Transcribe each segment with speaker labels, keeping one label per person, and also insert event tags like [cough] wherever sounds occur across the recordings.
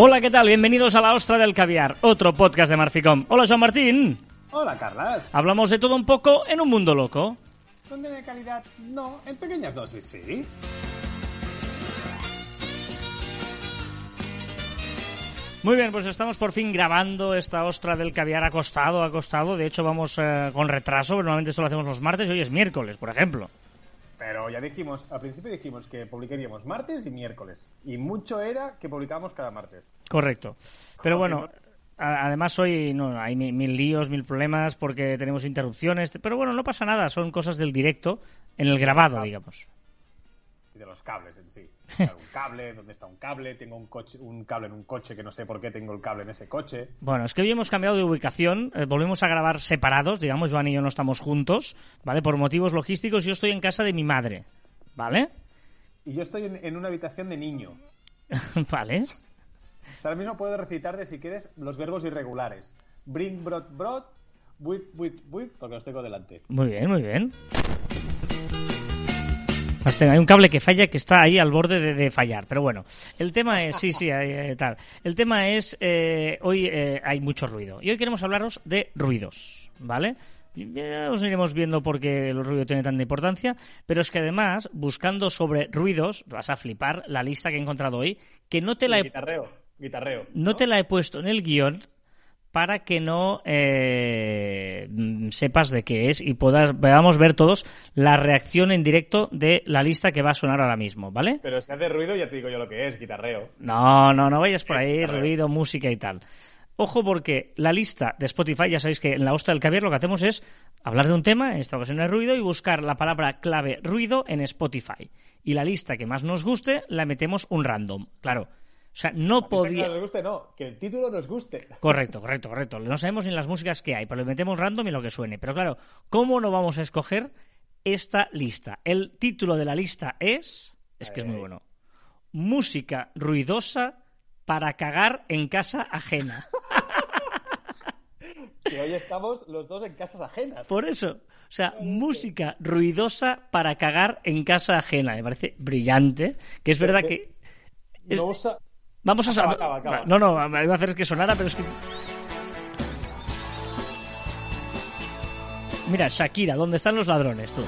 Speaker 1: Hola, ¿qué tal? Bienvenidos a La Ostra del Caviar, otro podcast de Marficom. Hola, Joan Martín.
Speaker 2: Hola, Carlas.
Speaker 1: Hablamos de todo un poco en un mundo loco.
Speaker 2: ¿Dónde de calidad? No, en pequeñas dosis, sí.
Speaker 1: Muy bien, pues estamos por fin grabando esta ostra del caviar acostado, acostado. De hecho, vamos eh, con retraso, pero normalmente esto lo hacemos los martes y hoy es miércoles, por ejemplo.
Speaker 2: Pero ya dijimos, al principio dijimos que publicaríamos martes y miércoles. Y mucho era que publicábamos cada martes.
Speaker 1: Correcto. Pero bueno, además hoy no, hay mi- mil líos, mil problemas porque tenemos interrupciones. Pero bueno, no pasa nada, son cosas del directo en el grabado, digamos.
Speaker 2: Y de los cables en sí. [laughs] Un cable, ¿dónde está un cable? Tengo un coche, un cable en un coche que no sé por qué tengo el cable en ese coche.
Speaker 1: Bueno, es que hoy hemos cambiado de ubicación, eh, volvemos a grabar separados, digamos, Joan y yo no estamos juntos, ¿vale? Por motivos logísticos, yo estoy en casa de mi madre, ¿vale?
Speaker 2: Y yo estoy en, en una habitación de niño. [laughs]
Speaker 1: vale.
Speaker 2: O sea, ahora mismo puedo recitar de si quieres los verbos irregulares. Bring, brought, brought, with, with, with, porque los tengo delante.
Speaker 1: Muy bien, muy bien. Hasta hay un cable que falla que está ahí al borde de, de fallar, pero bueno, el tema es, sí, sí, hay- hay tal. El tema es, eh, hoy eh, hay mucho ruido y hoy queremos hablaros de ruidos, ¿vale? Ya os iremos viendo por qué el ruido tiene tanta importancia, pero es que además, buscando sobre ruidos, vas a flipar la lista que he encontrado hoy, que no te la he
Speaker 2: Guitarreo, guitarreo.
Speaker 1: no te la he puesto en el guion para que no eh, mm, sepas de qué es y podas, podamos ver todos la reacción en directo de la lista que va a sonar ahora mismo, ¿vale?
Speaker 2: Pero si hace ruido ya te digo yo lo que es, guitarreo.
Speaker 1: No, no, no vayas por
Speaker 2: Es
Speaker 1: ahí,
Speaker 2: guitarreo.
Speaker 1: ruido, música y tal. Ojo porque la lista de Spotify, ya sabéis que en la hosta del caviar lo que hacemos es hablar de un tema, en esta ocasión es ruido, y buscar la palabra clave ruido en Spotify. Y la lista que más nos guste la metemos un random. Claro. O sea, no
Speaker 2: Podía... Que nos guste, no, que el título nos guste.
Speaker 1: Correcto, correcto, correcto. No sabemos ni las músicas que hay, pero le metemos random y lo que suene. Pero claro, ¿cómo no vamos a escoger esta lista? El título de la lista es. Es que es muy bueno. Música ruidosa para cagar en casa ajena. [laughs]
Speaker 2: Que hoy estamos los dos en casas ajenas.
Speaker 1: Por eso. O sea, música ruidosa para cagar en casa ajena. Me parece brillante. Que es verdad que. es-
Speaker 2: No usa...
Speaker 1: Vamos a
Speaker 2: Acaba,
Speaker 1: sab-
Speaker 2: acaba, acaba.
Speaker 1: No, no, me iba a hacer que sonara, pero es que. Mira, Shakira, ¿dónde están los ladrones, tú?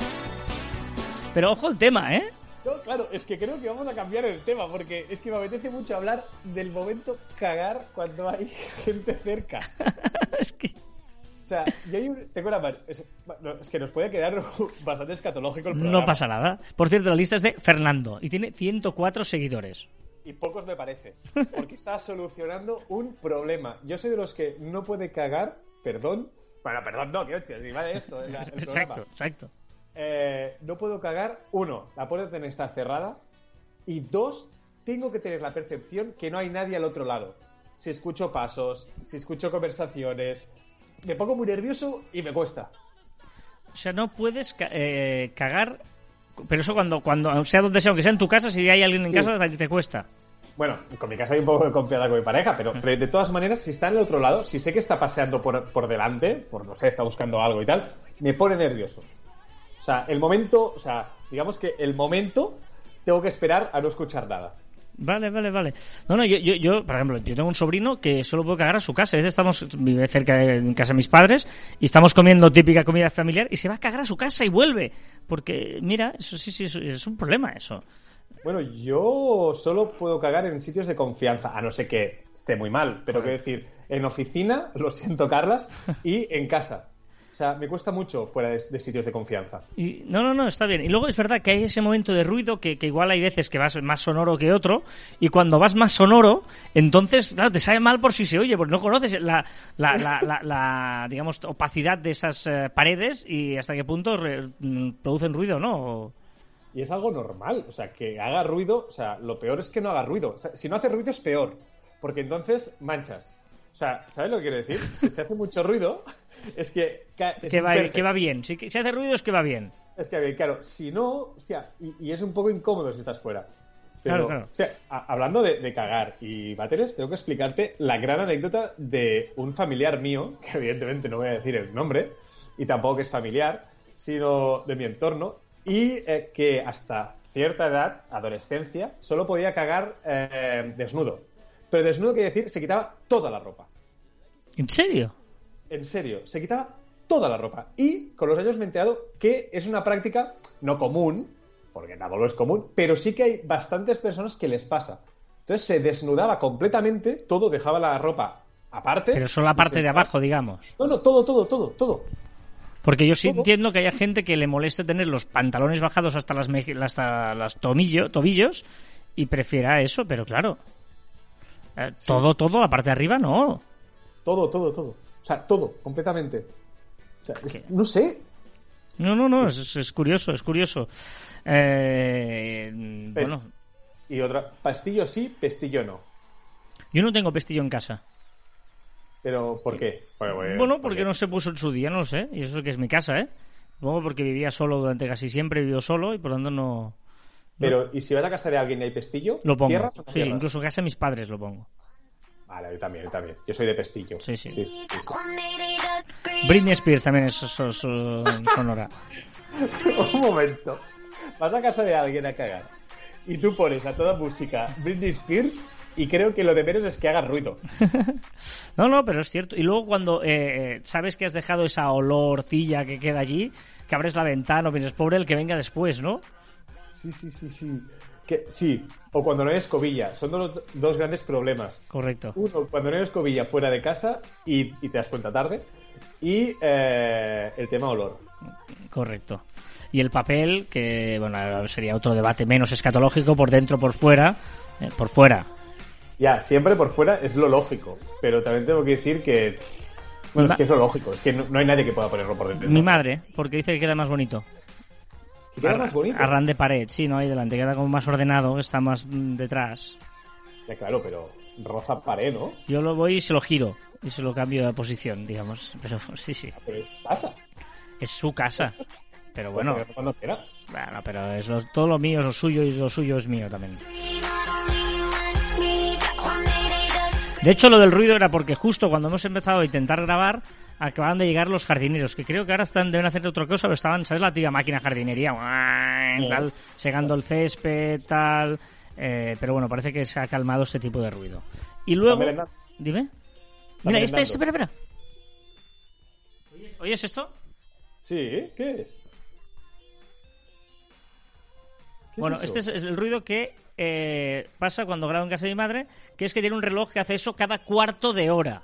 Speaker 1: Pero ojo el tema, ¿eh?
Speaker 2: No, claro, es que creo que vamos a cambiar el tema, porque es que me apetece mucho hablar del momento cagar cuando hay [laughs] gente cerca. [laughs]
Speaker 1: es que.
Speaker 2: O sea, yo hay un- tengo Es, no, es que nos puede quedar [laughs] bastante escatológico el programa.
Speaker 1: No pasa nada. Por cierto, la lista es de Fernando y tiene 104 seguidores.
Speaker 2: Y pocos me parece. Porque está solucionando un problema. Yo soy de los que no puede cagar, perdón. Bueno, perdón, no, que hostia, si va de esto. el- el programa.
Speaker 1: Exacto, exacto.
Speaker 2: Eh, no puedo cagar. Uno, la puerta tiene que estar cerrada. Y dos, tengo que tener la percepción que no hay nadie al otro lado. Si escucho pasos, si escucho conversaciones, me pongo muy nervioso y me cuesta.
Speaker 1: O sea, no puedes ca- eh, cagar. Pero eso cuando, cuando, sea donde sea, aunque sea en tu casa, si hay alguien en
Speaker 2: Sí.
Speaker 1: casa, te cuesta.
Speaker 2: Bueno, con mi casa hay un poco de confianza con mi pareja, pero, pero de todas maneras, si está en el otro lado, si sé que está paseando por, por delante, por no sé, está buscando algo y tal, me pone nervioso. O sea, el momento, o sea, digamos que el momento tengo que esperar a no escuchar nada.
Speaker 1: Vale, vale, vale. No, no, yo, yo, yo, por ejemplo, yo tengo un sobrino que solo puede cagar a su casa. A veces estamos, vive cerca de casa de mis padres y estamos comiendo típica comida familiar y se va a cagar a su casa y vuelve. Porque, mira, eso sí, sí, es un problema eso.
Speaker 2: Bueno, yo solo puedo cagar en sitios de confianza, a no ser que esté muy mal, pero quiero decir, en oficina, lo siento, Carlas, y en casa. O sea, me cuesta mucho fuera de, de sitios de confianza.
Speaker 1: Y, no, no, no, está bien. Y luego es verdad que hay ese momento de ruido que, que igual hay veces que vas más sonoro que otro, y cuando vas más sonoro, entonces, claro, te sabe mal por si se oye, porque no conoces la, la, la, la- la, digamos, opacidad de esas eh, paredes y hasta qué punto re- mm, producen ruido, ¿no?
Speaker 2: Y es algo normal, o sea, que haga ruido, o sea, lo peor es que no haga ruido. O sea, si no hace ruido es peor. porque entonces manchas. O sea, ¿sabes lo que quiero decir? Si se hace mucho ruido, [laughs] es que... es
Speaker 1: Que va, que va bien. Si, si hace ruido es que va bien.
Speaker 2: Es que, claro, si no, hostia, y, y es un poco incómodo si estás fuera. Pero,
Speaker 1: Claro, claro.
Speaker 2: o sea, a- hablando de, de cagar y váteres, tengo que explicarte la gran anécdota de un familiar mío, que evidentemente no voy a decir el nombre, y tampoco que es familiar, sino de mi entorno, y eh, que hasta cierta edad, adolescencia, solo podía cagar eh, desnudo. Pero desnudo quiere decir, se quitaba toda la ropa.
Speaker 1: ¿En serio?
Speaker 2: En serio, se quitaba toda la ropa. Y con los años me he enterado que es una práctica no común, porque tampoco es común, pero sí que hay bastantes personas que les pasa. Entonces se desnudaba completamente, todo, dejaba la ropa aparte.
Speaker 1: Pero solo la parte de abajo, digamos.
Speaker 2: No, no, todo, todo, todo, todo.
Speaker 1: Porque yo sí entiendo que haya gente que le moleste tener los pantalones bajados hasta las hasta las tomillo- tobillos y prefiera eso, pero claro. eh, Todo, todo, la parte de arriba no.
Speaker 2: Todo, todo, todo. O sea, todo, completamente. O sea, es- no sé.
Speaker 1: No, no, no, es, es curioso, es curioso. Eh, bueno,
Speaker 2: Y otra, pastillo sí, pestillo no.
Speaker 1: yo no tengo pestillo en casa.
Speaker 2: Pero, ¿por qué? Bueno, pues,
Speaker 1: Bueno, porque no se puso en su día, no lo sé. Y eso que es mi casa, ¿eh? Luego porque vivía solo durante casi siempre, vivió solo y por lo tanto no...
Speaker 2: Pero, ¿y si vas a casa de alguien y hay pestillo?
Speaker 1: Lo pongo.
Speaker 2: ¿Cierras o no
Speaker 1: Sí,
Speaker 2: cierras?
Speaker 1: incluso en casa de mis padres lo pongo.
Speaker 2: Vale, yo también, yo también. Yo soy de pestillo.
Speaker 1: Sí, sí.
Speaker 2: sí, sí, sí.
Speaker 1: Britney Spears también es so- so- sonora. [laughs]
Speaker 2: Un momento. Vas a casa de alguien a cagar y tú pones a toda música Britney Spears y creo que lo de menos es que haga ruido. [laughs]
Speaker 1: No, no, pero es cierto. Y luego cuando eh, eh, sabes que has dejado esa olorcilla que queda allí, que abres la ventana o piensas, pobre el que venga después, ¿no?
Speaker 2: Sí, sí, sí, sí. Que, sí, o cuando no hay escobilla. Son dos, dos grandes problemas.
Speaker 1: Correcto.
Speaker 2: Uno, cuando no hay escobilla fuera de casa y, y te das cuenta tarde. Y eh, el tema olor.
Speaker 1: Correcto. Y el papel, que bueno, sería otro debate menos escatológico, por dentro, por fuera. eh, por fuera.
Speaker 2: Ya, siempre por fuera es lo lógico. Pero también tengo que decir que... Bueno, es que es lo lógico. Es que no, no hay nadie que pueda ponerlo por dentro.
Speaker 1: Mi madre, porque dice que queda más bonito.
Speaker 2: Que queda más bonito.
Speaker 1: Arran de pared, sí, no ahí delante, queda como más ordenado, está más mm, detrás.
Speaker 2: Ya, claro, pero roza pared, ¿no?
Speaker 1: Yo lo voy y se lo giro y se lo cambio de posición, digamos. [laughs] Pero sí, sí,
Speaker 2: Pero es pasa.
Speaker 1: es su casa. Pero bueno,
Speaker 2: Porque Cuando quiera.
Speaker 1: bueno, pero es lo- todo lo mío es lo suyo y lo suyo es mío también. De hecho, lo del ruido era porque justo cuando hemos empezado a intentar grabar, acababan de llegar los jardineros, que creo que ahora están deben hacer otra cosa, pero estaban, ¿sabes? La tía máquina jardinería, tal, segando el césped, tal. eh, pero bueno, parece que se ha calmado este tipo de ruido. Y luego. Dime. Mira, este, este, espera, espera. ¿Oyes, oyes esto?
Speaker 2: Sí, ¿qué es?
Speaker 1: Bueno, este es el ruido que eh, pasa cuando grabo en casa de mi madre, que es que tiene un reloj que hace eso cada cuarto de hora.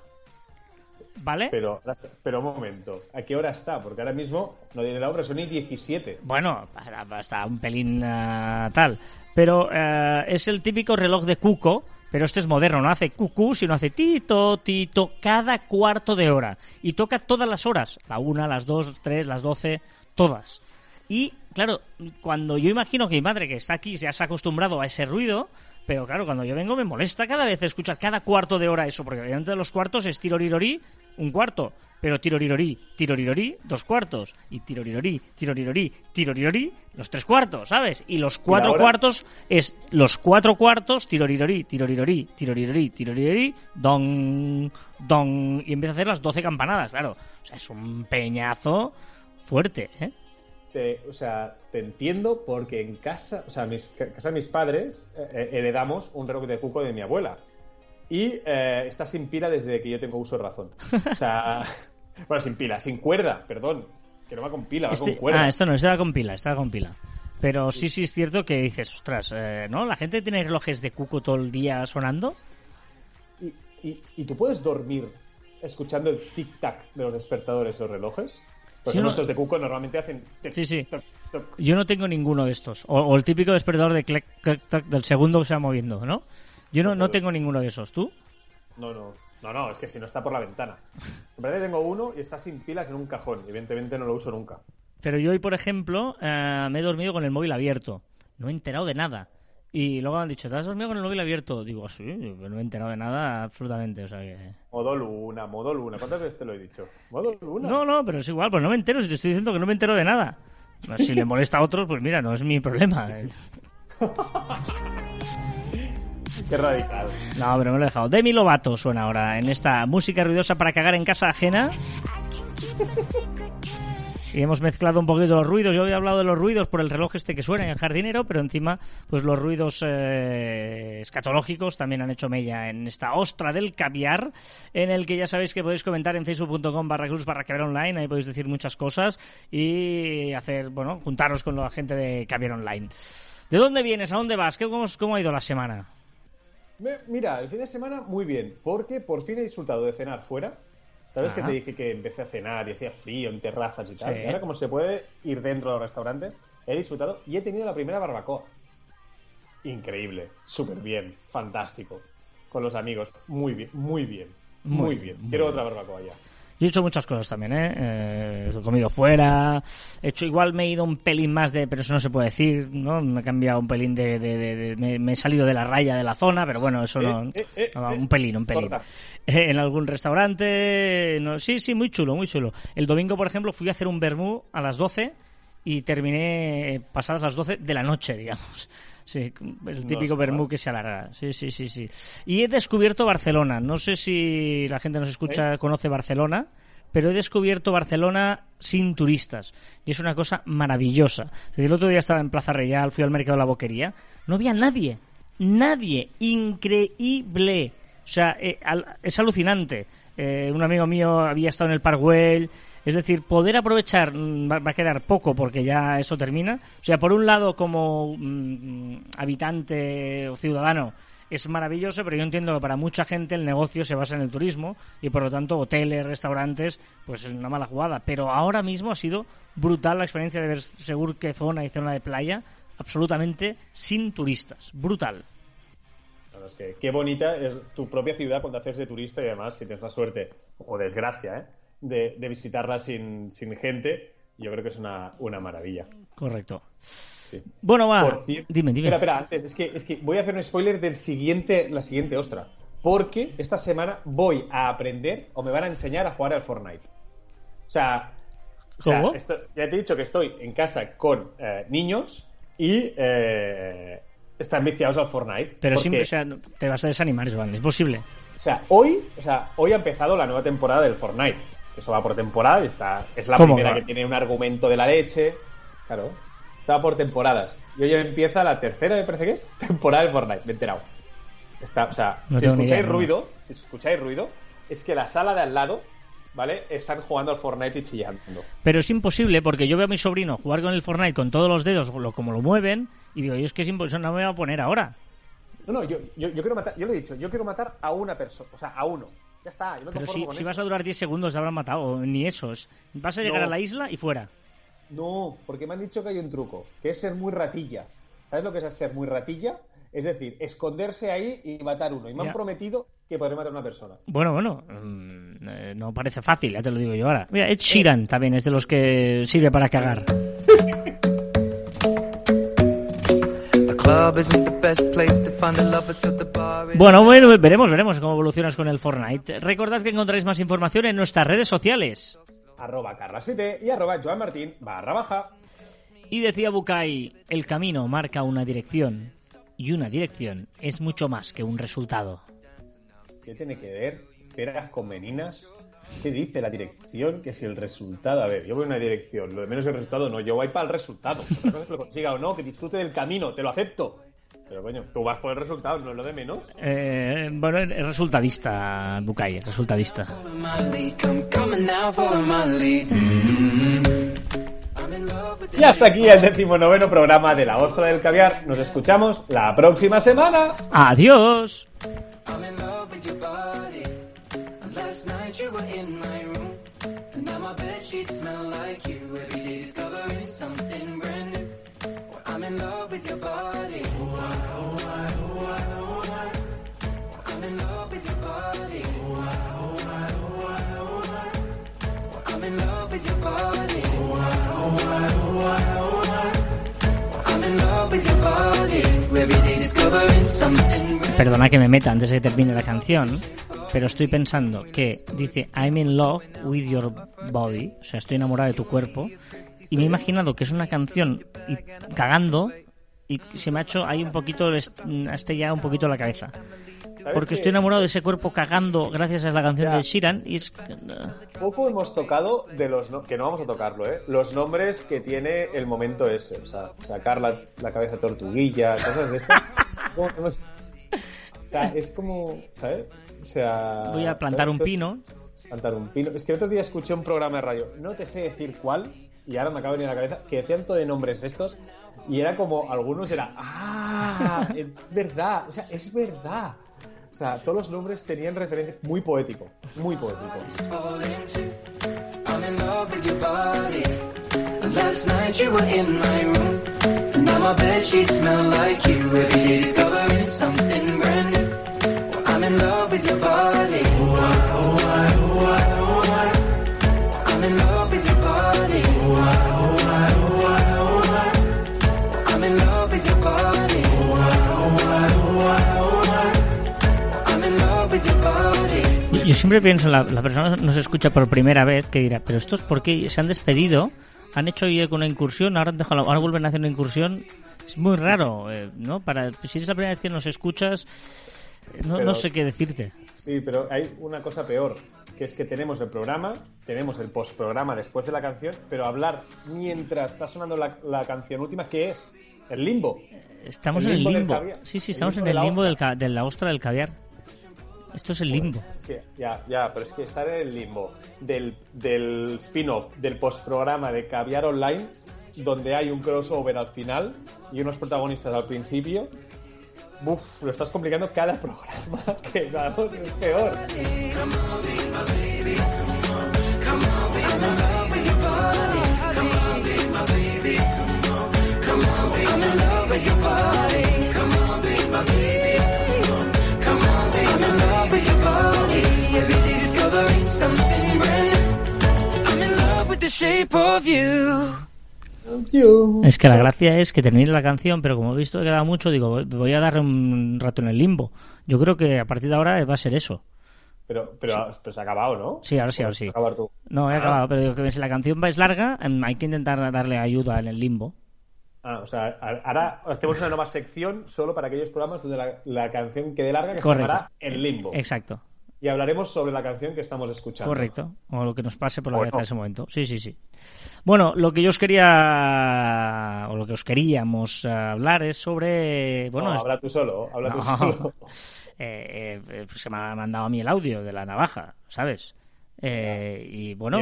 Speaker 1: ¿Vale?
Speaker 2: Pero, pero un momento, ¿a qué hora está? Porque ahora mismo no tiene la obra, son y 17.
Speaker 1: Bueno, para- está un pelín ah, tal. Pero eh, es el típico reloj de cuco, pero este es moderno, no hace cucú, sino hace tito, tito, cada cuarto de hora. Y toca todas las horas, la una, las dos, tres, las doce, todas. Y claro, cuando yo imagino que mi madre que está aquí se ha acostumbrado a ese ruido, pero claro, cuando yo vengo me molesta cada vez escuchar cada cuarto de hora eso, porque obviamente los cuartos es tirorirori, un cuarto, pero tirorirori, tirorirori, dos cuartos, y tirorirori, tirorirori, tirorirori, los tres cuartos, ¿sabes? Y los cuatro cuartos es los cuatro cuartos, tirorirori, tirorirori, tirorirori, tirorirori, don, don, y empieza a hacer las doce campanadas, claro. O sea, es un peñazo fuerte, ¿eh?
Speaker 2: Te- o sea, te entiendo porque en casa, o sea, mis, ca- casa de mis padres eh, eh, heredamos un reloj de cuco de mi abuela. Y eh, está sin pila desde que yo tengo uso de razón. O sea, [laughs] bueno, sin pila, sin cuerda, perdón. Que no va con pila, va
Speaker 1: Este-
Speaker 2: con cuerda.
Speaker 1: ah, esto no, este va con pila, este va con pila. Pero sí, sí es cierto que dices, ostras, eh, ¿no? La gente tiene relojes de cuco todo el día sonando.
Speaker 2: ¿Y, y, y tú puedes dormir escuchando el tic-tac de los despertadores o relojes?
Speaker 1: No-
Speaker 2: nuestros de cuco normalmente hacen...
Speaker 1: Sí, sí. Yo no tengo ninguno de estos. O, o el típico despertador de clac, clac, tac del segundo que se va moviendo, ¿no? Yo no, no tengo ninguno de esos. ¿Tú?
Speaker 2: No, no, no, no, es que si no está por la ventana. En verdad tengo uno y está sin pilas en un cajón. Evidentemente no lo uso nunca.
Speaker 1: Pero yo hoy, por ejemplo, eh, me he dormido con el móvil abierto. No he enterado de nada. Y luego han dicho, ¿te has dormido con el móvil abierto? Digo, sí, no me he enterado de nada absolutamente. O sea que...
Speaker 2: Modo luna, modo luna. ¿Cuántas veces te lo he dicho? Modo luna.
Speaker 1: No, no, pero es igual, pues no me entero si te estoy diciendo que no me entero de nada. Si le molesta a otros, pues mira, no es mi problema. [laughs]
Speaker 2: Qué radical.
Speaker 1: No, pero me lo he dejado. Demi Lovato suena ahora en esta música ruidosa para cagar en casa ajena. [laughs] Y hemos mezclado un poquito los ruidos. Yo había hablado de los ruidos por el reloj este que suena en el jardinero, pero encima, pues los ruidos eh, escatológicos también han hecho mella en esta ostra del caviar, en el que ya sabéis que podéis comentar en facebook.com barra cruz barra caviar online. Ahí podéis decir muchas cosas y hacer, bueno, juntaros con la gente de caviar online. ¿De dónde vienes? ¿A dónde vas? ¿Cómo, cómo ha ido la semana?
Speaker 2: Mira, el fin de semana muy bien, porque por fin he disfrutado de cenar fuera. ¿Sabes que
Speaker 1: Ah.
Speaker 2: te dije que empecé a cenar y hacía frío en terrazas y tal?
Speaker 1: Sí.
Speaker 2: Y ahora como se puede ir dentro del restaurante, he disfrutado y he tenido la primera barbacoa. Increíble, súper bien, fantástico. Con los amigos, muy bien, muy bien,
Speaker 1: Muy
Speaker 2: muy,
Speaker 1: bien,
Speaker 2: bien.
Speaker 1: muy
Speaker 2: Quiero
Speaker 1: bien.
Speaker 2: otra barbacoa ya.
Speaker 1: Yo he hecho muchas cosas también, ¿eh? Eh, He comido fuera, he hecho igual me he ido un pelín más de, pero eso no se puede decir, ¿no? Me he cambiado un pelín de, de- de- de- me, me he salido de la raya de la zona, pero bueno, eso no,
Speaker 2: eh, eh,
Speaker 1: no,
Speaker 2: eh,
Speaker 1: un pelín, un pelín. en algún restaurante, no, sí, sí, muy chulo, muy chulo. El domingo, por ejemplo, fui a hacer un vermú a las 12 y terminé pasadas las 12 de la noche, digamos. Sí, el típico vermú
Speaker 2: mal.
Speaker 1: que se alarga. Sí, sí, sí, sí. Y he descubierto Barcelona. No sé si la gente nos escucha, conoce Barcelona, pero he descubierto Barcelona sin turistas. Y es una cosa maravillosa. El otro día estaba en Plaza Real, fui al mercado de la Boquería. No había nadie. Nadie. Increíble. O sea, eh, al- es alucinante. Eh, un amigo mío había estado en el Park Güell. Es decir, poder aprovechar mm, va, a quedar poco porque ya eso termina. O sea, por un lado, como mm, habitante o ciudadano, es maravilloso, pero yo entiendo que para mucha gente el negocio se basa en el turismo y por lo tanto hoteles, restaurantes, pues es una mala jugada. Pero ahora mismo ha sido brutal la experiencia de ver seguro qué zona y zona de playa absolutamente sin turistas. Brutal.
Speaker 2: Es que qué bonita es tu propia ciudad cuando haces de turista y además si tienes la suerte o desgracia ¿eh? de, de visitarla sin, sin gente, yo creo que es una, una maravilla.
Speaker 1: Correcto.
Speaker 2: Sí.
Speaker 1: Bueno, va.
Speaker 2: Por cierto-
Speaker 1: dime, dime.
Speaker 2: Espera, espera, antes, es que, es que voy a hacer un spoiler del siguiente, la siguiente ostra. Porque esta semana voy a aprender o me van a enseñar a jugar al Fortnite. O sea, o sea,
Speaker 1: ¿Cómo?
Speaker 2: esto- ya te he dicho que estoy en casa con eh, niños y eh, están viciados al Fortnite.
Speaker 1: Pero
Speaker 2: Porque-
Speaker 1: siempre, o sea, no- te vas a desanimar, Joan. Es posible.
Speaker 2: o sea, hoy, o sea, hoy ha empezado la nueva temporada del Fortnite. Eso va por temporada y está, es la
Speaker 1: ¿Cómo
Speaker 2: primera
Speaker 1: va?
Speaker 2: que tiene un argumento de la leche. Claro, está por temporadas. Y hoy empieza la tercera, me parece que es, [laughs] temporada del Fortnite, me he enterado. Está, o sea,
Speaker 1: No
Speaker 2: si escucháis
Speaker 1: idea, no.
Speaker 2: ruido, si escucháis ruido, es que la sala de al lado, ¿vale? Están jugando al Fortnite y chillando.
Speaker 1: Pero es imposible porque yo veo a mi sobrino jugar con el Fortnite con todos los dedos, lo- como lo mueven, y digo, yo es que es imposible, no me voy a poner ahora.
Speaker 2: No, no, yo, yo, yo quiero matar, yo lo he dicho, yo quiero matar a una persona, o sea, a uno. Ya está, yo me
Speaker 1: Pero si,
Speaker 2: con
Speaker 1: si
Speaker 2: eso.
Speaker 1: vas a durar 10 segundos te habrán matado, ni esos. Vas a llegar
Speaker 2: No.
Speaker 1: a la isla y fuera.
Speaker 2: No, porque me han dicho que hay un truco, que es ser muy ratilla. ¿Sabes lo que es ser muy ratilla? Es decir, esconderse ahí y matar uno. Y me
Speaker 1: Ya.
Speaker 2: han prometido que podré matar a una persona.
Speaker 1: Bueno, bueno, mm, eh, no parece fácil, ya te lo digo yo ahora. Mira, Ed Sheeran también es de los que sirve para cagar. Bueno, bueno, veremos, veremos cómo evolucionas con el Fortnite. Recordad que encontraréis más información en nuestras redes sociales.
Speaker 2: Arroba y arroba Joan Martín barra baja.
Speaker 1: Y decía Bukai, el camino marca una dirección, y una dirección es mucho más que un resultado.
Speaker 2: ¿Qué tiene que ver peras con meninas? ¿Qué dice la dirección? Que si el resultado... A ver, yo voy a una dirección, lo de menos el resultado no, yo voy para el resultado. Otra cosa es que lo consiga o no, que disfrute del camino, te lo acepto. Pero coño, tú vas por el resultado, no es lo de menos.
Speaker 1: Eh, bueno, es resultadista, Bukai, es resultadista.
Speaker 3: With
Speaker 2: Y hasta aquí el decimonoveno programa de La Ostra del Caviar. Nos escuchamos la próxima semana.
Speaker 1: ¡Adiós!
Speaker 3: Your body.
Speaker 1: Perdona que me meta antes de que termine la canción, pero estoy pensando que dice I'm in love with your body, o sea, estoy enamorado de tu cuerpo, y me he imaginado que es una canción cagando y se me ha hecho ahí un poquito, esté ya un poquito la cabeza. Porque
Speaker 2: que-
Speaker 1: estoy enamorado de ese cuerpo cagando gracias a la canción
Speaker 2: Ya.
Speaker 1: de y es...
Speaker 2: Poco hemos tocado de los no- que no vamos a tocarlo, ¿eh? Los nombres que tiene el momento ese, o sea, sacar la, la cabeza tortuguilla, cosas de estas. [laughs] O sea, es como, ¿sabes? O sea,
Speaker 1: Voy a plantar un pino.
Speaker 2: Plantar un pino. Es que el otro día escuché un programa de radio, no te sé decir cuál, y ahora me acaba de venir a la cabeza, que decían todo de nombres de estos, y era como, algunos era, ¡ah! [laughs] Es verdad, o sea, es verdad. O sea, todos los nombres tenían referencia muy poético, muy poético.
Speaker 3: I'm in love with your body.
Speaker 1: Siempre pienso, la, la persona nos escucha por primera vez, que dirá, pero estos por qué se han despedido, han hecho una incursión, ahora, han dejado ahora vuelven a hacer una incursión. Es muy raro, eh, ¿no? Para, si es la primera vez que nos escuchas, eh, no, no sé qué decirte.
Speaker 2: Sí, pero hay una cosa peor, que es que tenemos el programa, tenemos el postprograma después de la canción, pero hablar mientras está sonando la, la canción última, ¿qué es? El limbo.
Speaker 1: Estamos
Speaker 2: El
Speaker 1: en el
Speaker 2: limbo.
Speaker 1: Sí, sí,
Speaker 2: El
Speaker 1: estamos
Speaker 2: limbo
Speaker 1: en
Speaker 2: de
Speaker 1: el
Speaker 2: la
Speaker 1: limbo
Speaker 2: ostra.
Speaker 1: del ca- de la ostra del caviar. Esto es el limbo.
Speaker 2: Ya, ya, pero es que estar en el limbo del, del spin-off, del postprograma de Caviar Online, donde hay un crossover al final y unos protagonistas al principio, Uf, lo estás complicando cada [laughs] programa que damos, es peor.
Speaker 1: Es que la gracia es que termine la canción, pero como he visto que queda mucho, digo, voy- a darle un rato en el limbo. Yo creo que a partir de ahora va a ser eso.
Speaker 2: Pero, pero, pero se ha acabado, ¿no?
Speaker 1: Sí, ahora sí, ahora
Speaker 2: ¿O
Speaker 1: sí.
Speaker 2: tú?
Speaker 1: No, he
Speaker 2: Ah.
Speaker 1: acabado, pero digo que si la canción va es larga, em, hay que intentar darle ayuda en el limbo.
Speaker 2: Ah, o sea, ahora hacemos una nueva sección solo para aquellos programas donde la, la canción quede larga que
Speaker 1: Correcto.
Speaker 2: se llamará El Limbo.
Speaker 1: Exacto,
Speaker 2: Y hablaremos sobre la canción que estamos escuchando.
Speaker 1: correcto. O lo que nos pase por la cabeza
Speaker 2: no.
Speaker 1: en ese momento. Sí, sí, sí. Bueno, lo que yo os quería, o lo que os queríamos hablar es sobre... Bueno,
Speaker 2: no,
Speaker 1: es-
Speaker 2: habla tú solo, habla tú solo. [laughs]
Speaker 1: eh, eh, pues se me ha mandado a mí el audio de la navaja, ¿sabes? Eh, y bueno,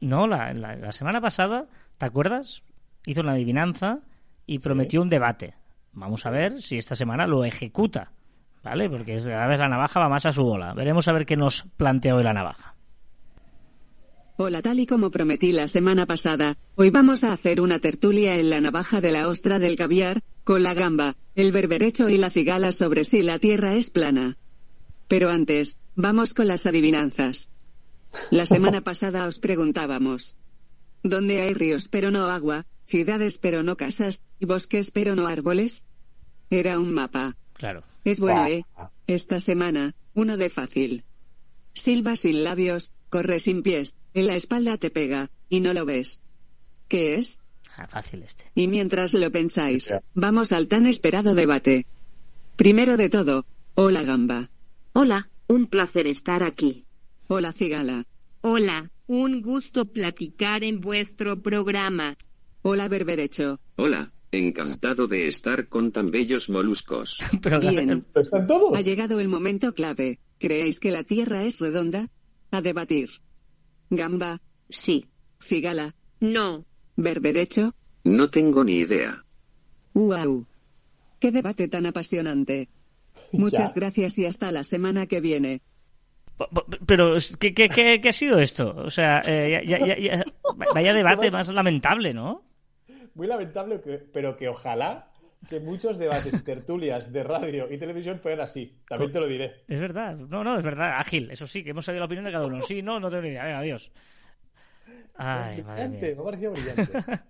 Speaker 1: no, la, la- la semana pasada, ¿te acuerdas? Hizo una adivinanza y prometió un debate. Vamos a ver si esta semana lo ejecuta, ¿vale? Porque cada vez la navaja va más a su bola. Veremos a ver qué nos plantea hoy la navaja.
Speaker 4: Hola, tal y como prometí la semana pasada, hoy vamos a hacer una tertulia en la navaja de la ostra del caviar, con la gamba, el berberecho y la cigala sobre si la tierra es plana. Pero antes, vamos con las adivinanzas. La semana [laughs] pasada os preguntábamos. ¿Dónde hay ríos pero no agua, ciudades pero no casas, y bosques pero no árboles? Era un mapa.
Speaker 1: Claro.
Speaker 4: Es bueno, ¿eh? Esta semana, uno de fácil. Silba sin labios, corre sin pies, en la espalda te pega, y no lo ves. ¿Qué es?
Speaker 1: Ah, fácil este.
Speaker 4: Y mientras lo pensáis, vamos al tan esperado debate. Primero de todo, hola gamba.
Speaker 5: Hola, un placer estar aquí.
Speaker 4: Hola cigala.
Speaker 5: Hola, un gusto platicar en vuestro programa.
Speaker 4: Hola berberecho.
Speaker 6: Hola, encantado de estar con tan bellos moluscos. [laughs]
Speaker 1: Pero
Speaker 4: Bien.
Speaker 2: Pero están todos.
Speaker 4: Ha llegado el momento clave. ¿Creéis que la Tierra es redonda? A debatir. Gamba,
Speaker 5: Sí.
Speaker 4: cigala,
Speaker 5: No.
Speaker 4: berberecho.
Speaker 6: No tengo ni idea.
Speaker 4: ¡Wow! ¡Qué debate tan apasionante! [laughs] Muchas
Speaker 2: Ya.
Speaker 4: gracias y hasta la semana que viene.
Speaker 1: Pero, ¿qué, qué, qué- qué ha sido esto? O sea, eh, ya- ya- ya- vaya [laughs] debate más lamentable, ¿no?
Speaker 2: Muy lamentable, que- pero que ojalá que muchos debates y tertulias de radio y televisión fueran así. También te lo diré.
Speaker 1: Es verdad, no, no, es verdad, ágil, eso sí, que hemos sabido la opinión de cada uno. Sí, no, no tengo ni idea, venga, adiós. [laughs] Ay, madre
Speaker 2: brillante,
Speaker 1: mía.
Speaker 2: me ha parecido brillante. [laughs]